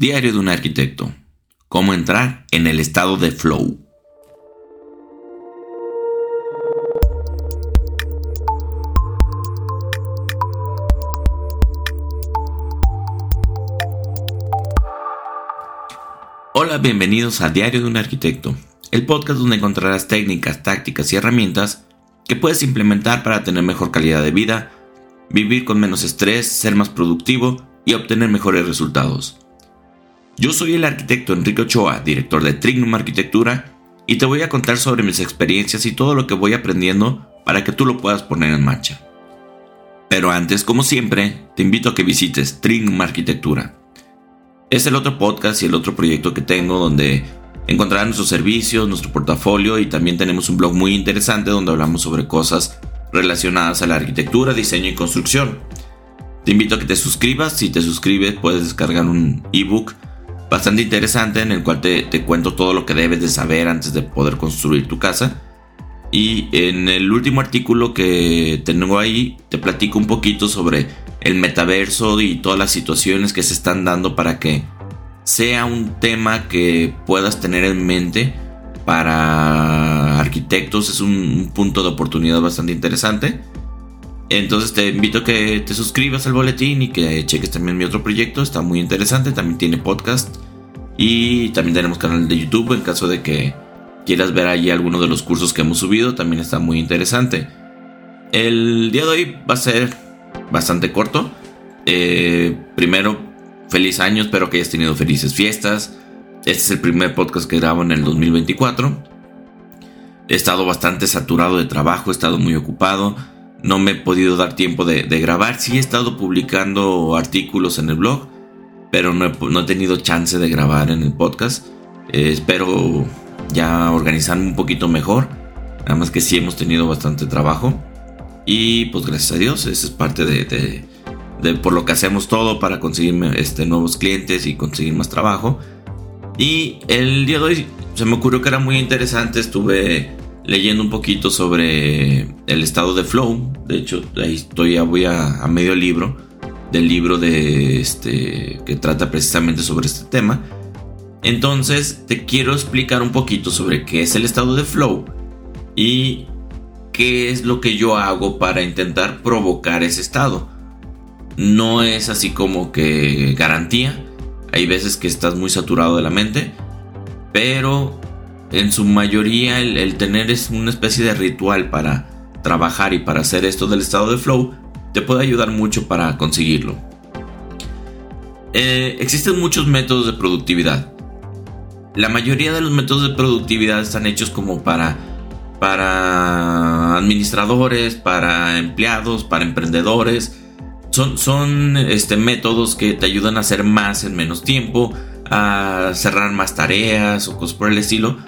Diario de un arquitecto. Cómo entrar en el estado de flow. Hola, bienvenidos a Diario de un arquitecto, el podcast donde encontrarás técnicas, tácticas y herramientas que puedes implementar para tener mejor calidad de vida, vivir con menos estrés, ser más productivo y obtener mejores resultados. Yo soy el arquitecto Enrique Ochoa, director de Trignum Arquitectura, y te voy a contar sobre mis experiencias y todo lo que voy aprendiendo para que tú lo puedas poner en marcha. Pero antes, como siempre, te invito a que visites Trignum Arquitectura. Es el otro podcast y el otro proyecto que tengo donde encontrarás nuestros servicios, nuestro portafolio y también tenemos un blog muy interesante donde hablamos sobre cosas relacionadas a la arquitectura, diseño y construcción. Te invito a que te suscribas, si te suscribes puedes descargar un ebook bastante interesante en el cual te, cuento todo lo que debes de saber antes de poder construir tu casa. Y en el último artículo que tengo ahí te platico un poquito sobre el metaverso y todas las situaciones que se están dando para que sea un tema que puedas tener en mente para arquitectos. Es un punto de oportunidad bastante interesante. Entonces te invito a que te suscribas al boletín y que cheques también mi otro proyecto. Está muy interesante. También tiene podcast. Y también tenemos canal de YouTube en caso de que quieras ver allí alguno de los cursos que hemos subido. También está muy interesante. El día de hoy va a ser bastante corto. Eh, primero, feliz año. Espero que hayas tenido felices fiestas. Este es el primer podcast que grabo en el 2024. He estado bastante saturado de trabajo. He estado muy ocupado no me he podido dar tiempo de, grabar. Sí he estado publicando artículos en el blog, pero no he, tenido chance de grabar en el podcast. Eh, espero ya organizarme un poquito mejor. Nada más que sí hemos tenido bastante trabajo. Y pues gracias a Dios, esa es parte de, de, por lo que hacemos todo para conseguir este, nuevos clientes y conseguir más trabajo. Y el día de hoy se me ocurrió que era muy interesante. Estuve leyendo un poquito sobre el estado de flow. De hecho, ahí estoy, ya voy a, medio libro del libro de este que trata precisamente sobre este tema. Entonces, te quiero explicar un poquito sobre qué es el estado de flow y qué es lo que yo hago para intentar provocar ese estado. No es así como que garantía. Hay veces que estás muy saturado de la mente, pero en su mayoría el, tener es una especie de ritual para trabajar y para hacer esto del estado de flow te puede ayudar mucho para conseguirlo. Eh, existen muchos métodos de productividad. La mayoría de los métodos de productividad están hechos como para, para administradores, para empleados, para emprendedores. Son, son este, métodos que te ayudan a hacer más en menos tiempo, a cerrar más tareas o cosas por el estilo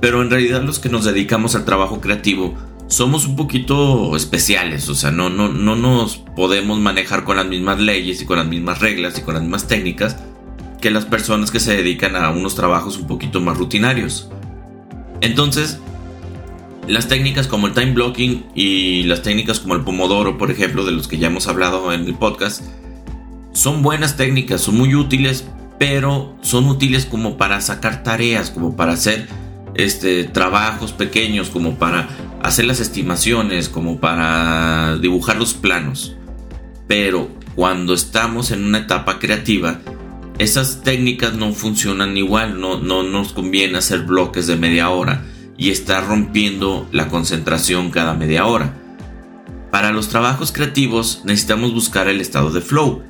pero en realidad los que nos dedicamos al trabajo creativo somos un poquito especiales, o sea, no, no, no nos podemos manejar con las mismas leyes y con las mismas reglas y con las mismas técnicas que las personas que se dedican a unos trabajos un poquito más rutinarios. Entonces, las técnicas como el time blocking y las técnicas como el pomodoro, por ejemplo, de los que ya hemos hablado en el podcast, son buenas técnicas, son muy útiles, pero son útiles como para sacar tareas, como para hacer este, trabajos pequeños como para hacer las estimaciones, como para dibujar los planos. Pero cuando estamos en una etapa creativa, esas técnicas no funcionan igual, no, no nos conviene hacer bloques de media hora y estar rompiendo la concentración cada media hora. Para los trabajos creativos necesitamos buscar el estado de flow.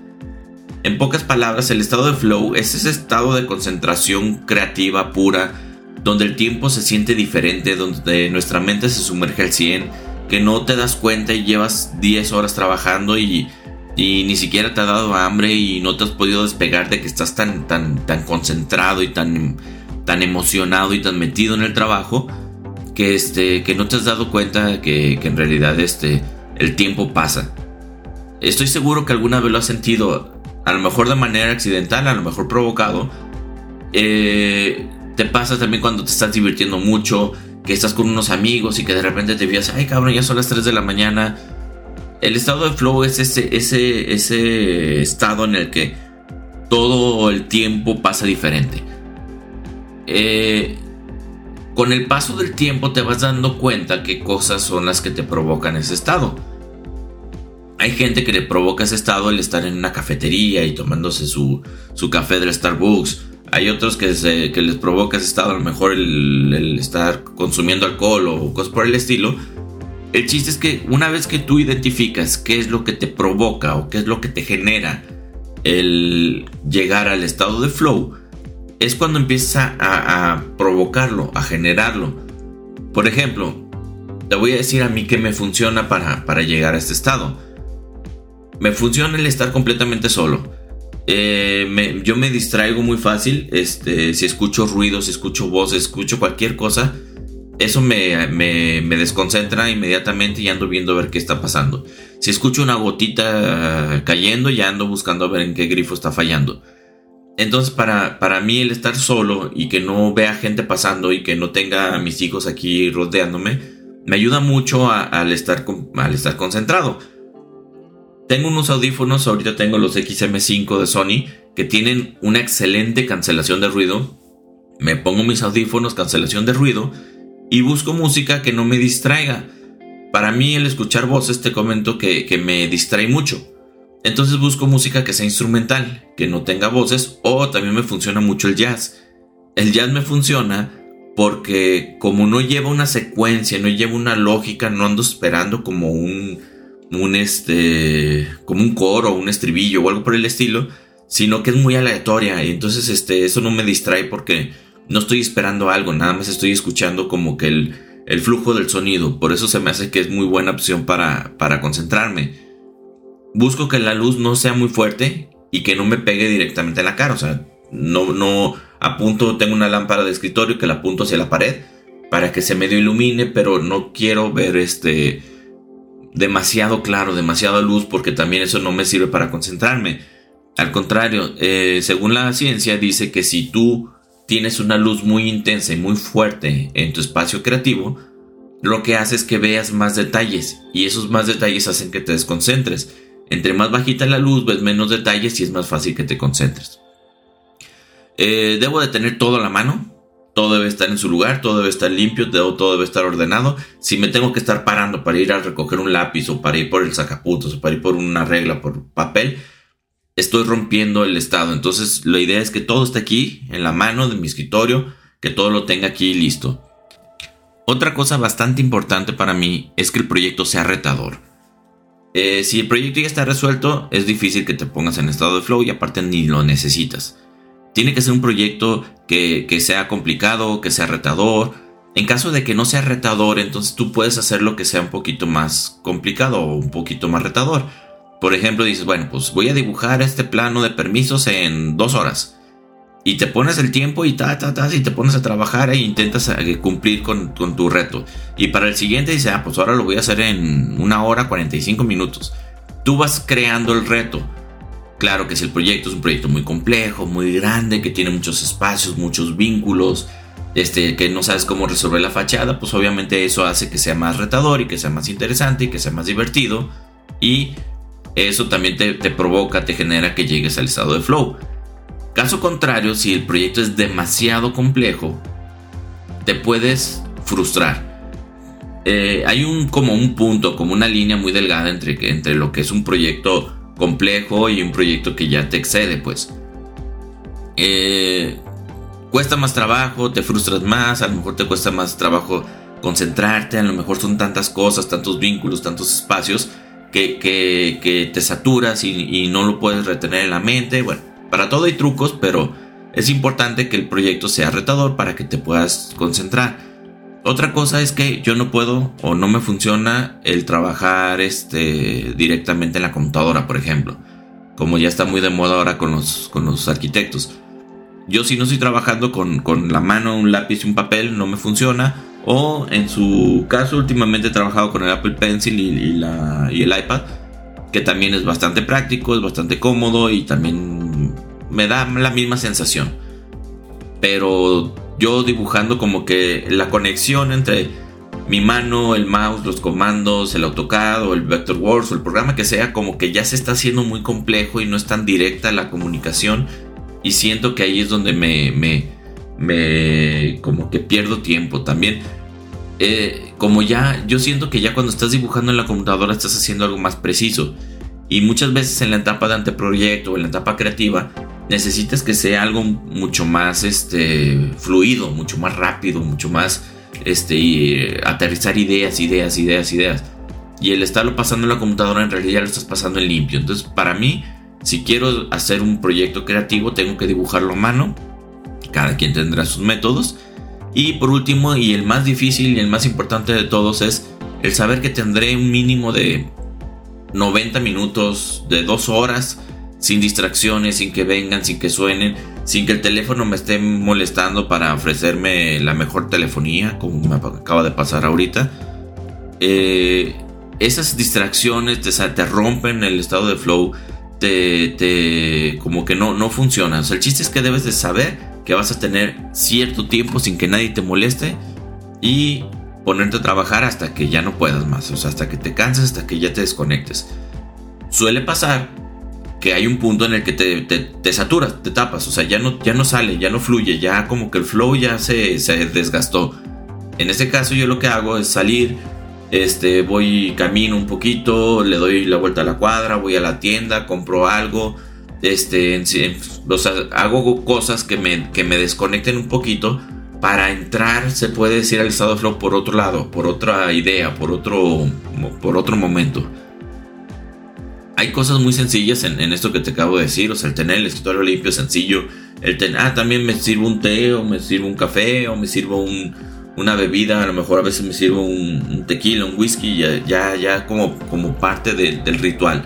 En pocas palabras, el estado de flow es ese estado de concentración creativa pura donde el tiempo se siente diferente, donde nuestra mente se sumerge al 100, que no te das cuenta y llevas 10 horas trabajando y, ni siquiera te ha dado hambre y no te has podido despegar de que estás tan, tan, tan concentrado y tan, tan emocionado y tan metido en el trabajo que, este, que no te has dado cuenta que, que en realidad este, el tiempo pasa. Estoy seguro que alguna vez lo has sentido, a lo mejor de manera accidental, a lo mejor provocado. Eh, te pasa también cuando te estás divirtiendo mucho, que estás con unos amigos y que de repente te fijas, ay cabrón, ya son las 3 de la mañana. El estado de flow es ese, ese, ese estado en el que todo el tiempo pasa diferente. Eh, con el paso del tiempo te vas dando cuenta qué cosas son las que te provocan ese estado. Hay gente que le provoca ese estado el estar en una cafetería y tomándose su, su café del Starbucks. Hay otros que, que, les provoca ese estado, a lo mejor el, estar consumiendo alcohol o cosas por el estilo. El chiste es que una vez que tú identificas qué es lo que te provoca o qué es lo que te genera el llegar al estado de flow, es cuando empieza a, provocarlo, a generarlo. Por ejemplo, te voy a decir a mí que me funciona para, para llegar a este estado. Me funciona el estar completamente solo. Eh, yo me distraigo muy fácil. Este, si escucho ruidos, si escucho voces, escucho cualquier cosa, eso me, me, desconcentra inmediatamente y ando viendo a ver qué está pasando. Si escucho una gotita cayendo, ya ando buscando a ver en qué grifo está fallando. Entonces, para, para mí, el estar solo y que no vea gente pasando y que no tenga a mis hijos aquí rodeándome, me ayuda mucho al, estar, al estar concentrado. Tengo unos audífonos, ahorita tengo los XM5 de Sony, que tienen una excelente cancelación de ruido. Me pongo mis audífonos, cancelación de ruido, y busco música que no me distraiga. Para mí el escuchar voces te comento que, que me distrae mucho. Entonces busco música que sea instrumental, que no tenga voces, o también me funciona mucho el jazz. El jazz me funciona porque como no lleva una secuencia, no lleva una lógica, no ando esperando como un, un este, como un coro, un estribillo o algo por el estilo, sino que es muy aleatoria. Y entonces este, eso no me distrae porque no estoy esperando algo, nada más estoy escuchando como que el, el flujo del sonido, por eso se me hace que es muy buena opción para, para concentrarme. Busco que la luz no sea muy fuerte y que no me pegue directamente en la cara. O sea, no, no apunto, tengo una lámpara de escritorio que la apunto hacia la pared para que se medio ilumine, pero no quiero ver este demasiado claro, demasiada luz, porque también eso no me sirve para concentrarme. Al contrario, eh, según la ciencia dice que si tú tienes una luz muy intensa y muy fuerte en tu espacio creativo, lo que hace es que veas más detalles y esos más detalles hacen que te desconcentres. Entre más bajita la luz, ves menos detalles y es más fácil que te concentres. Eh, debo de tener todo a la mano. Todo debe estar en su lugar, todo debe estar limpio, todo, debe estar ordenado. Si me tengo que estar parando para ir a recoger un lápiz o para ir por el sacaputos o para ir por una regla, por papel, estoy rompiendo el estado. Entonces la idea es que todo esté aquí, en la mano de mi escritorio, que todo lo tenga aquí listo. Otra cosa bastante importante para mí es que el proyecto sea retador. Eh, si el proyecto ya está resuelto, es difícil que te pongas en estado de flow y aparte ni lo necesitas. Tiene que ser un proyecto que, sea complicado, que sea retador. En caso de que no sea retador, entonces tú puedes hacer lo que sea un poquito más complicado o un poquito más retador. Por ejemplo, dices, bueno, pues voy a dibujar este plano de permisos en dos horas y te pones el tiempo y ta, ta, ta, y te pones a trabajar e intentas eh, cumplir con, tu reto. Y para el siguiente dice, ah, pues ahora lo voy a hacer en una hora 45 minutos. Tú vas creando el reto. Claro que si el proyecto es un proyecto muy complejo, muy grande, que tiene muchos espacios, muchos vínculos, este, que no sabes cómo resolver la fachada, pues obviamente eso hace que sea más retador y que sea más interesante y que sea más divertido. Y eso también te, te provoca, te genera que llegues al estado de flow. Caso contrario, si el proyecto es demasiado complejo, te puedes frustrar. Eh, hay un como un punto, como una línea muy delgada entre, entre lo que es un proyecto complejo y un proyecto que ya te excede, pues. Eh, cuesta más trabajo, te frustras más, a lo mejor te cuesta más trabajo concentrarte, a lo mejor son tantas cosas, tantos vínculos, tantos espacios que, que, te saturas y, y, no lo puedes retener en la mente. Bueno, para todo hay trucos, pero es importante que el proyecto sea retador para que te puedas concentrar. Otra cosa es que yo no puedo o no me funciona el trabajar este, directamente en la computadora, por ejemplo. Como ya está muy de moda ahora con los, con los arquitectos. Yo si no estoy trabajando con, la mano, un lápiz y un papel, no me funciona. O en su caso, últimamente he trabajado con el Apple Pencil y, la, y el iPad, que también es bastante práctico, es bastante cómodo y también me da la misma sensación. Pero yo dibujando como que la conexión entre mi mano, el mouse, los comandos, el AutoCAD o el Vectorworks o el programa que sea, como que ya se está haciendo muy complejo y no es tan directa la comunicación. Y siento que ahí es donde me, me, me como que pierdo tiempo también. Eh, como ya, yo siento que ya cuando estás dibujando en la computadora estás haciendo algo más preciso. Y muchas veces en la etapa de anteproyecto o en la etapa creativa necesitas que sea algo mucho más este, fluido, mucho más rápido, mucho más este, y, aterrizar ideas, ideas, ideas, ideas. Y el estarlo pasando en la computadora en realidad ya lo estás pasando en limpio. Entonces, para mí, si quiero hacer un proyecto creativo, tengo que dibujarlo a mano. Cada quien tendrá sus métodos. Y por último, y el más difícil y el más importante de todos es el saber que tendré un mínimo de 90 minutos, de 2 horas, sin distracciones, sin que vengan, sin que suenen, sin que el teléfono me esté molestando para ofrecerme la mejor telefonía, como me acaba de pasar ahorita. Eh, esas distracciones te, te, rompen el estado de flow, te, te como que no, no funcionan. O sea, el chiste es que debes de saber que vas a tener cierto tiempo sin que nadie te moleste y ponerte a trabajar hasta que ya no puedas más, o sea, hasta que te canses, hasta que ya te desconectes. Suele pasar que hay un punto en el que te, te, saturas, te tapas, o sea, ya no, ya no sale, ya no fluye, ya como que el flow ya se, se desgastó. En este caso yo lo que hago es salir, este, voy, camino un poquito, le doy la vuelta a la cuadra, voy a la tienda, compro algo, este, o sea, hago cosas que me, que me desconecten un poquito para entrar, se puede decir, al estado de flow por otro lado, por otra idea, por otro, por otro momento hay cosas muy sencillas en, esto que te acabo de decir. O sea, el tener el escritorio limpio, sencillo. El tener, ah, también me sirvo un té, o me sirvo un café, o me sirvo una bebida. A lo mejor a veces me sirvo un, tequila, un whisky, ya, ya, ya como, como parte del ritual.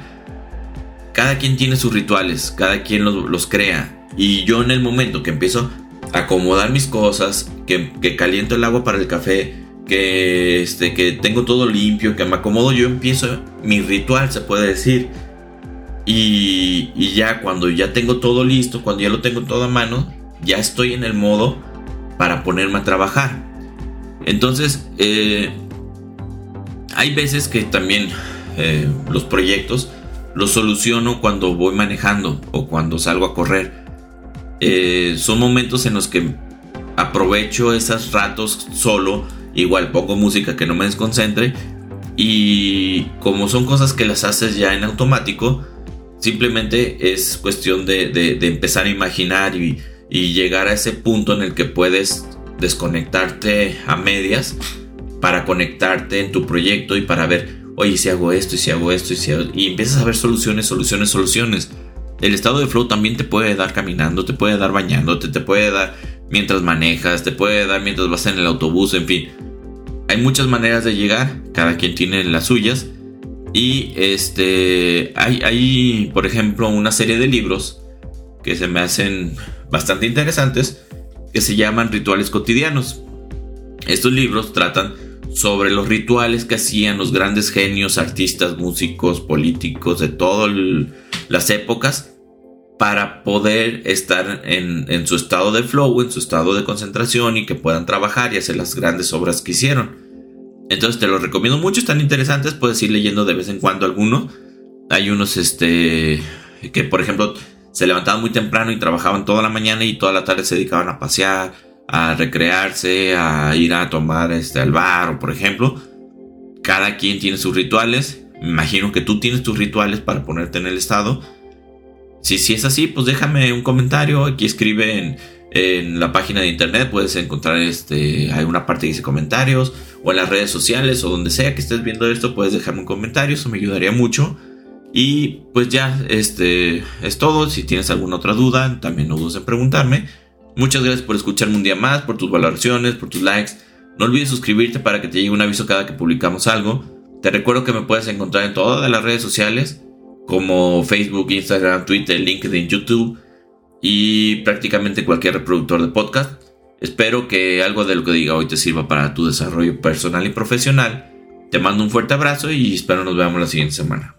Cada quien tiene sus rituales, cada quien los, crea. Y yo en el momento que empiezo a acomodar mis cosas, que, que caliento el agua para el café, que, este, que tengo todo limpio, que me acomodo, yo empiezo mi ritual, se puede decir. Y, ya cuando ya tengo todo listo, cuando ya lo tengo todo a mano, ya estoy en el modo para ponerme a trabajar. Entonces, eh, hay veces que también eh, los proyectos los soluciono cuando voy manejando o cuando salgo a correr. Eh, son momentos en los que aprovecho esos ratos solo igual poco música que no me desconcentre y como son cosas que las haces ya en automático, simplemente es cuestión de, empezar a imaginar y, llegar a ese punto en el que puedes desconectarte a medias para conectarte en tu proyecto y para ver, oye, si hago esto y si hago esto y si Y empiezas a ver soluciones, soluciones, soluciones. El estado de flow también te puede dar caminando, te puede dar bañándote, te puede dar mientras manejas, te puede dar mientras vas en el autobús, en fin. Hay muchas maneras de llegar, cada quien tiene las suyas. Y este hay, hay, por ejemplo, una serie de libros que se me hacen bastante interesantes que se llaman rituales cotidianos. Estos libros tratan sobre los rituales que hacían los grandes genios, artistas, músicos, políticos de todas las épocas para poder estar en, su estado de flow, en su estado de concentración y que puedan trabajar y hacer las grandes obras que hicieron. Entonces te los recomiendo mucho, están interesantes, puedes ir leyendo de vez en cuando alguno. Hay unos este que por ejemplo se levantaban muy temprano y trabajaban toda la mañana y toda la tarde se dedicaban a pasear, a recrearse, a ir a tomar este al bar o por ejemplo. Cada quien tiene sus rituales. Me imagino que tú tienes tus rituales para ponerte en el estado si, si es así, pues déjame un comentario. Aquí escribe en, la página de internet. Puedes encontrar este, hay parte que dice comentarios. O en las redes sociales o donde sea que estés viendo esto, puedes dejarme un comentario. Eso me ayudaría mucho. Y pues ya, este es todo. Si tienes alguna otra duda, también no dudes en preguntarme. Muchas gracias por escucharme un día más, por tus valoraciones, por tus likes. No olvides suscribirte para que te llegue un aviso cada que publicamos algo. Te recuerdo que me puedes encontrar en todas las redes sociales como Facebook, Instagram, Twitter, LinkedIn, YouTube y prácticamente cualquier reproductor de podcast. Espero que algo de lo que diga hoy te sirva para tu desarrollo personal y profesional. Te mando un fuerte abrazo y espero nos veamos la siguiente semana.